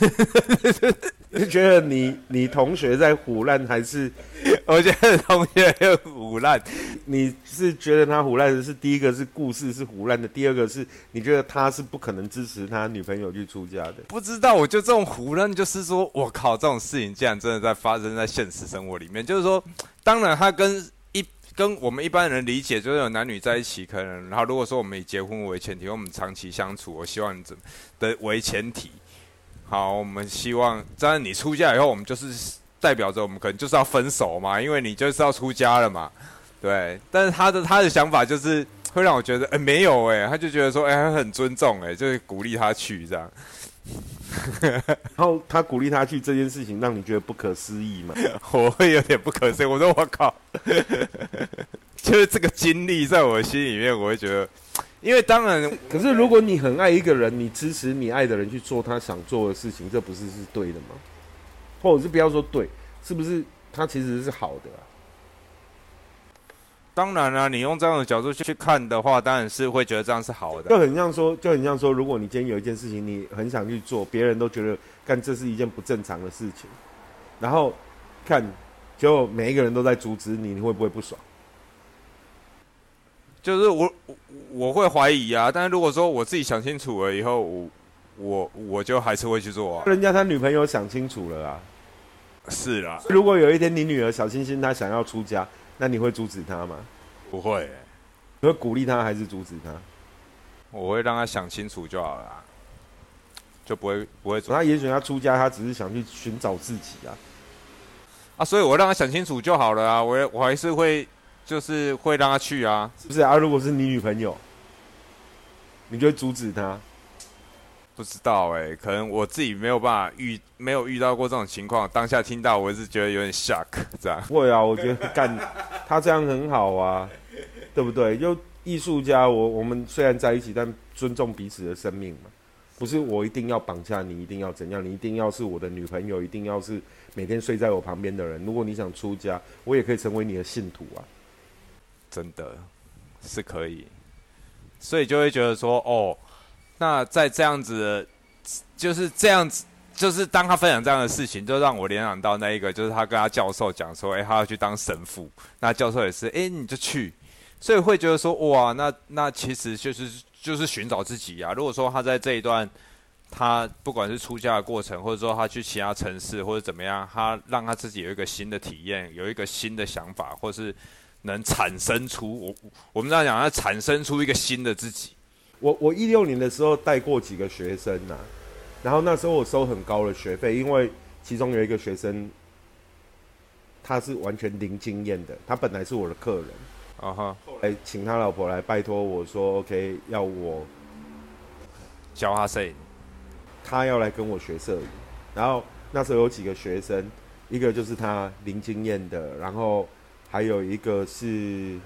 你觉得你你同学在胡乱，还是 我觉得同学有胡乱？你是觉得他胡乱的是第一个是故事是胡乱的，第二个是你觉得他是不可能支持他女朋友去出家的？不知道，我就这种胡乱，就是说我靠，这种事情竟然真的在发生在现实生活里面。就是说，当然他跟。跟我们一般人理解，就是有男女在一起，可能，然后如果说我们以结婚为前提，我们长期相处，我希望怎的为前提，好，我们希望，当然你出家以后，我们就是代表着我们可能就是要分手嘛，因为你就是要出家了嘛，对。但是他的他的想法就是会让我觉得，哎，没有哎，他就觉得说，哎，很尊重，哎，就是鼓励他去这样。然后他鼓励他去这件事情，让你觉得不可思议嘛？我会有点不可思议。我说我靠，就是这个经历在我心里面，我会觉得，因为当然，可是如果你很爱一个人，你支持你爱的人去做他想做的事情，这不是是对的吗？或者是不要说对，是不是他其实是好的？当然了，你用这样的角度去看的话，当然是会觉得这样是好的。就很像说，就很像说，如果你今天有一件事情，你很想去做，别人都觉得干这是一件不正常的事情，然后看，结果每一个人都在阻止你，你会不会不爽？就是我我我会怀疑啊，但是如果说我自己想清楚了以后，我我我就还是会去做啊。人家他女朋友想清楚了啊。是啦，如果有一天你女儿小星星她想要出家，那你会阻止他吗？不会，你会鼓励他还是阻止他？我会让他想清楚就好了，就不会不会。他也许他出家，他只是想去寻找自己啊。啊，所以我让他想清楚就好了啊。我我还是会就是会让他去啊，是不是啊？如果是你女朋友，你就会阻止她。不知道哎，可能我自己没有办法遇，没有遇到过这种情况。当下听到，我是觉得有点 shock，这样。会啊，我觉得干 他这样很好啊，对不对？就艺术家，我我们虽然在一起，但尊重彼此的生命嘛。不是我一定要绑架你，一定要怎样？你一定要是我的女朋友，一定要是每天睡在我旁边的人。如果你想出家，我也可以成为你的信徒啊。真的是可以，所以就会觉得说，哦。那在这样子，就是这样子，就是当他分享这样的事情，就让我联想到那一个，就是他跟他教授讲说，哎，他要去当神父。那教授也是，哎，你就去。所以会觉得说，哇，那那其实就是就是寻找自己呀。如果说他在这一段，他不管是出家的过程，或者说他去其他城市或者怎么样，他让他自己有一个新的体验，有一个新的想法，或是能产生出我我们这样讲，要产生出一个新的自己。我我一六年的时候带过几个学生呐，然后那时候我收很高的学费，因为其中有一个学生，他是完全零经验的，他本来是我的客人，啊哈，后来请他老婆来拜托我说，OK，要我教他摄影，他要来跟我学摄影，然后那时候有几个学生，一个就是他零经验的，然后还有一个是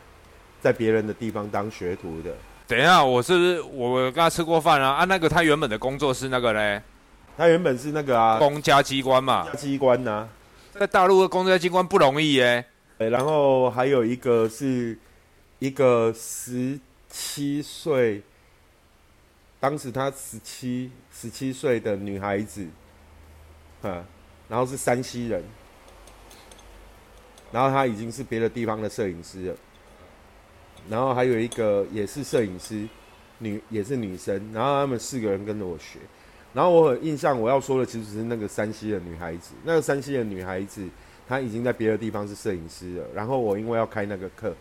在别人的地方当学徒的。等一下，我是不是我跟他吃过饭啊？啊，那个他原本的工作是那个嘞？他原本是那个啊，公家机关嘛。机关呐，在大陆的公家机关不容易耶。然后还有一个是一个十七岁，当时他十七十七岁的女孩子，啊，然后是山西人，然后他已经是别的地方的摄影师了。然后还有一个也是摄影师，女也是女生，然后他们四个人跟着我学，然后我很印象我要说的其实是那个山西的女孩子，那个山西的女孩子她已经在别的地方是摄影师了，然后我因为要开那个课，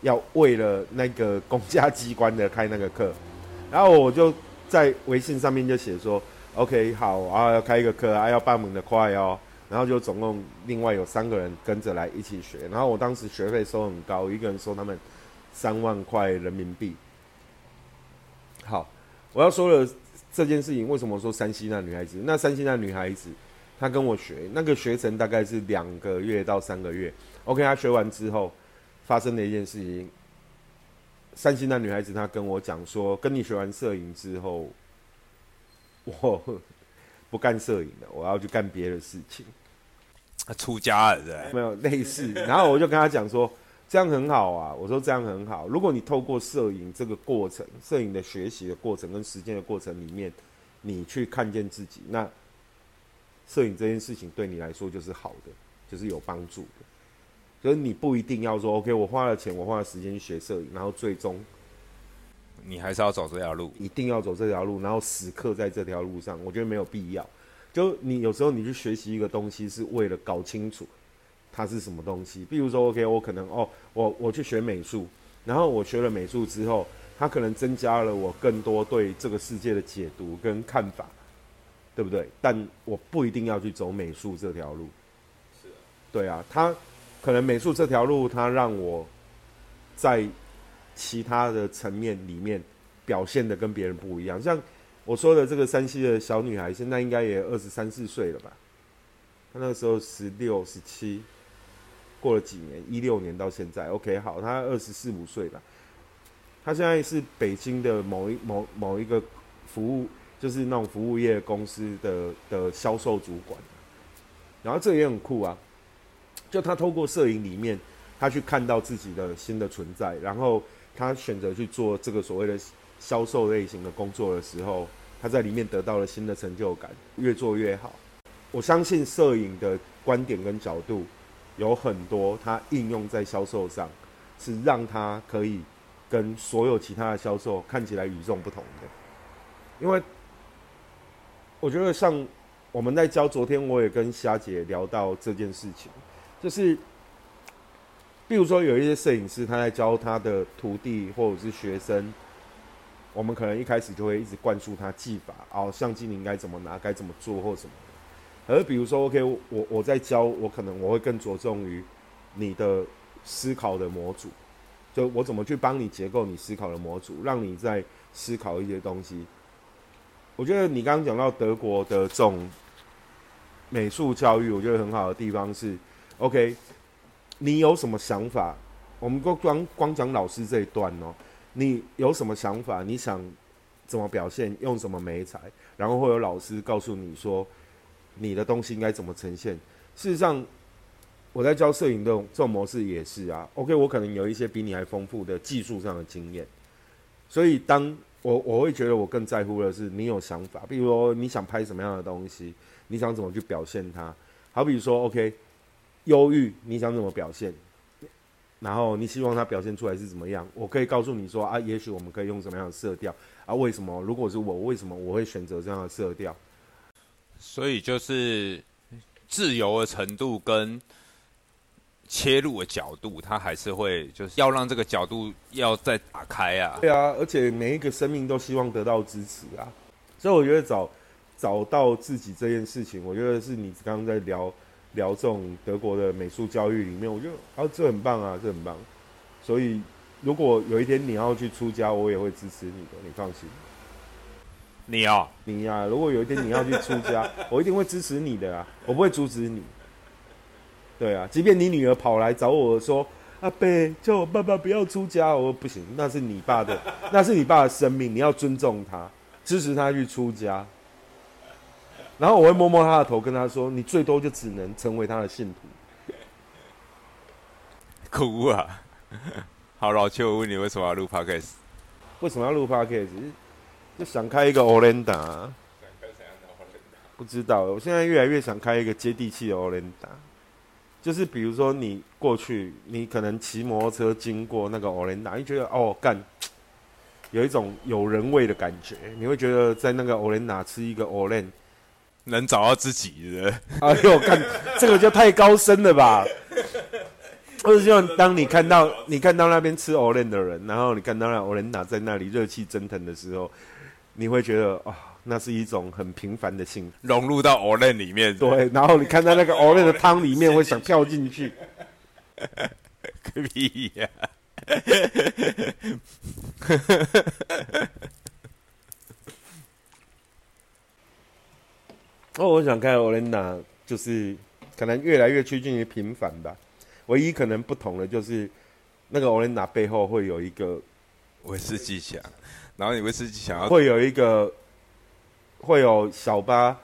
要为了那个公家机关的开那个课，然后我就在微信上面就写说，OK 好啊要开一个课啊要报名的快哦，然后就总共另外有三个人跟着来一起学，然后我当时学费收很高，一个人收他们。三万块人民币。好，我要说了这件事情，为什么说山西那女孩子？那山西那女孩子，她跟我学，那个学程大概是两个月到三个月。OK，她学完之后，发生了一件事情。山西那女孩子她跟我讲说，跟你学完摄影之后，我不干摄影了，我要去干别的事情。出家了，对？没有类似。然后我就跟她讲说。这样很好啊！我说这样很好。如果你透过摄影这个过程、摄影的学习的过程跟实践的过程里面，你去看见自己，那摄影这件事情对你来说就是好的，就是有帮助的。所以你不一定要说 OK，我花了钱，我花了时间去学摄影，然后最终你还是要走这条路，一定要走这条路，然后死刻在这条路上。我觉得没有必要。就你有时候你去学习一个东西，是为了搞清楚。它是什么东西？比如说，OK，我可能哦，我我去学美术，然后我学了美术之后，它可能增加了我更多对这个世界的解读跟看法，对不对？但我不一定要去走美术这条路。是啊。对啊，它可能美术这条路，它让我在其他的层面里面表现的跟别人不一样。像我说的这个山西的小女孩，现在应该也二十三四岁了吧？她那个时候十六、十七。过了几年，一六年到现在，OK，好，他二十四五岁了，他现在是北京的某一某某一个服务，就是那种服务业公司的的销售主管，然后这也很酷啊，就他透过摄影里面，他去看到自己的新的存在，然后他选择去做这个所谓的销售类型的工作的时候，他在里面得到了新的成就感，越做越好。我相信摄影的观点跟角度。有很多它应用在销售上，是让它可以跟所有其他的销售看起来与众不同的。因为我觉得像我们在教，昨天我也跟霞姐聊到这件事情，就是，比如说有一些摄影师他在教他的徒弟或者是学生，我们可能一开始就会一直灌输他技法，哦，相机你应该怎么拿，该怎么做或什么。而比如说，OK，我我在教，我可能我会更着重于你的思考的模组，就我怎么去帮你结构你思考的模组，让你在思考一些东西。我觉得你刚刚讲到德国的这种美术教育，我觉得很好的地方是，OK，你有什么想法？我们光光光讲老师这一段哦，你有什么想法？你想怎么表现？用什么媒材？然后会有老师告诉你说，你的东西应该怎么呈现？事实上，我在教摄影的这种模式也是啊。OK，我可能有一些比你还丰富的技术上的经验，所以当我我会觉得我更在乎的是你有想法，比如说你想拍什么样的东西，你想怎么去表现它。好比说，OK，忧郁，你想怎么表现？然后你希望它表现出来是怎么样？我可以告诉你说啊，也许我们可以用什么样的色调啊？为什么？如果是我，为什么我会选择这样的色调？所以就是自由的程度跟切入的角度，它还是会就是要让这个角度要再打开啊。对啊，而且每一个生命都希望得到支持啊，所以我觉得找找到自己这件事情，我觉得是你刚刚在聊聊这种德国的美术教育里面，我觉得啊这很棒啊，这很棒。所以如果有一天你要去出家，我也会支持你的，你放心。你哦，你呀、如果有一天你要去出家，我一定会支持你的啊，我不会阻止你。对啊，即便你女儿跑来找我说：“阿贝，叫我爸爸不要出家。”我说：“不行，那是你爸的，那是你爸的生命，你要尊重他，支持他去出家。”然后我会摸摸他的头，跟他说：“你最多就只能成为他的信徒。哭啊！好，老邱，我问你为什么要录 podcast？为什么要录 podcast？就想开一个 Olenda。不知道，我现在越来越想开一个接地气的 Olenda。就是比如说，你过去你可能骑摩托车经过那个 Olenda，你觉得哦干，有一种有人味的感觉。你会觉得在那个 Olenda 吃一个 Olen，能找到自己的，哎呦干，这个就太高深了吧！或者希望当你看到你看到那边吃 Olen 的人，然后你看到那 Olenda 在那里热气蒸腾的时候，你会觉得啊、那是一种很平凡的幸福。融入到 Olen 里面。对，然后你看到那个 Olen 的汤里面，会想跳进去。个屁呀、哦，我想看 Olenda，就是可能越来越趋近于平凡吧。唯一可能不同的就是，那个 Olenda 背后会有一个，威士忌强，然后你威士忌想要会有一个，会有小巴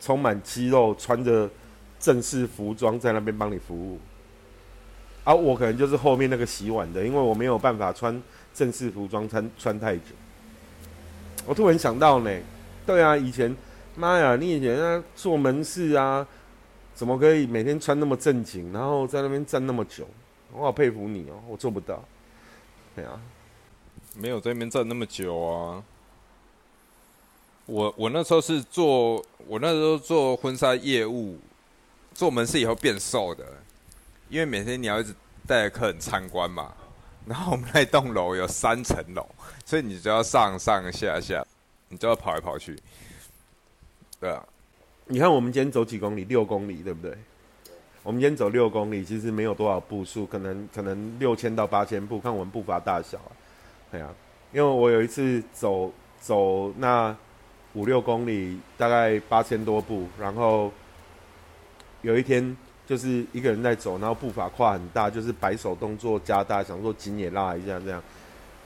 充满肌肉，穿着正式服装在那边帮你服务。而、我可能就是后面那个洗碗的，因为我没有办法穿正式服装穿穿太久。我突然想到呢，对啊，以前妈呀，你以前啊做门市啊，怎么可以每天穿那么正经，然后在那边站那么久？我好佩服你哦，我做不到。对啊，没有在那边站那么久啊。我我那时候是做，我那时候做婚纱业务，做门市以后变瘦的，因为每天你要一直带着客人参观嘛。然后我们那栋楼有三层楼，所以你就要上上下下，你就要跑来跑去。对啊，你看我们今天走几公里？六公里，对不对？我们今天走六公里，其实没有多少步数，可能可能六千到八千步，看我们步伐大小啊。对啊，因为我有一次走走那五六公里，大概八千多步，然后有一天就是一个人在走，然后步伐跨很大，就是摆手动作加大，想说紧也拉一下这样，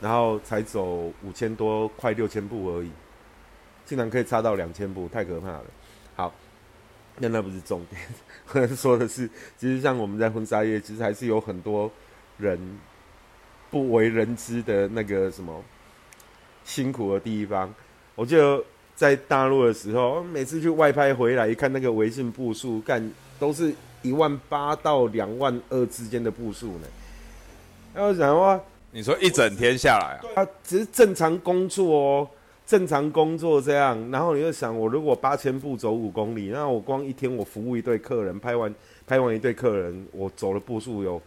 然后才走五千多，快六千步而已，竟然可以差到两千步，太可怕了。好，那那不是重点，我说的是，其实像我们在婚纱业，其实还是有很多人不为人知的那个什么辛苦的地方。我记得在大陆的时候，每次去外拍回来，一看那个微信步数，干都是一万八到两万二之间的步数呢。那我想哇，你说一整天下来啊？啊，只是正常工作哦，正常工作这样，然后你就想，我如果八千步走五公里，那我光一天我服务一对客人，拍完拍完一对客人，我走的步数有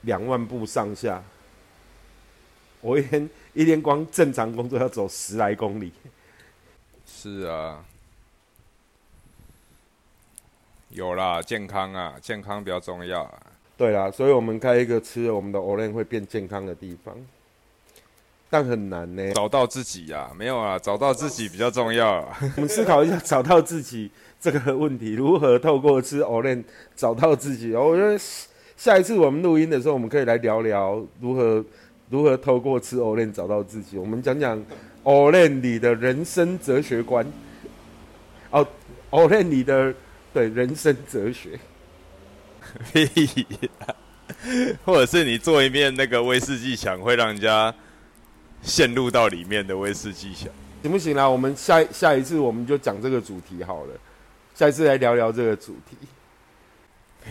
两万步上下。我一天一天光正常工作要走十来公里，是啊，有啦，健康啊，健康比较重要啊。对啦，所以我们开一个吃了我们的 o l e 会变健康的地方，但很难呢。找到自己呀，没有啊，找到自己比较重要。我们思考一下，找到自己这个问题，如何透过吃 o l e 找到自己？我觉得下一次我们录音的时候，我们可以来聊聊如何。如何透过吃 o l e n 找到自己？我们讲讲 o l e n 里的人生哲学观。哦 o l e n 里的对人生哲学，屁！或者是你做一面那个威士忌墙，会让人家陷入到里面的威士忌墙，行不行啦？我们下下一次我们就讲这个主题好了。下一次来聊聊这个主题。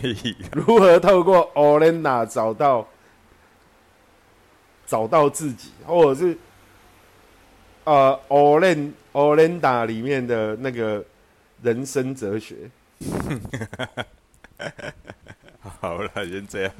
屁！如何透过 o l e n a 找到？找到自己，或者是呃，Olen Olenda 里面的那个人生哲学。好了，先这样。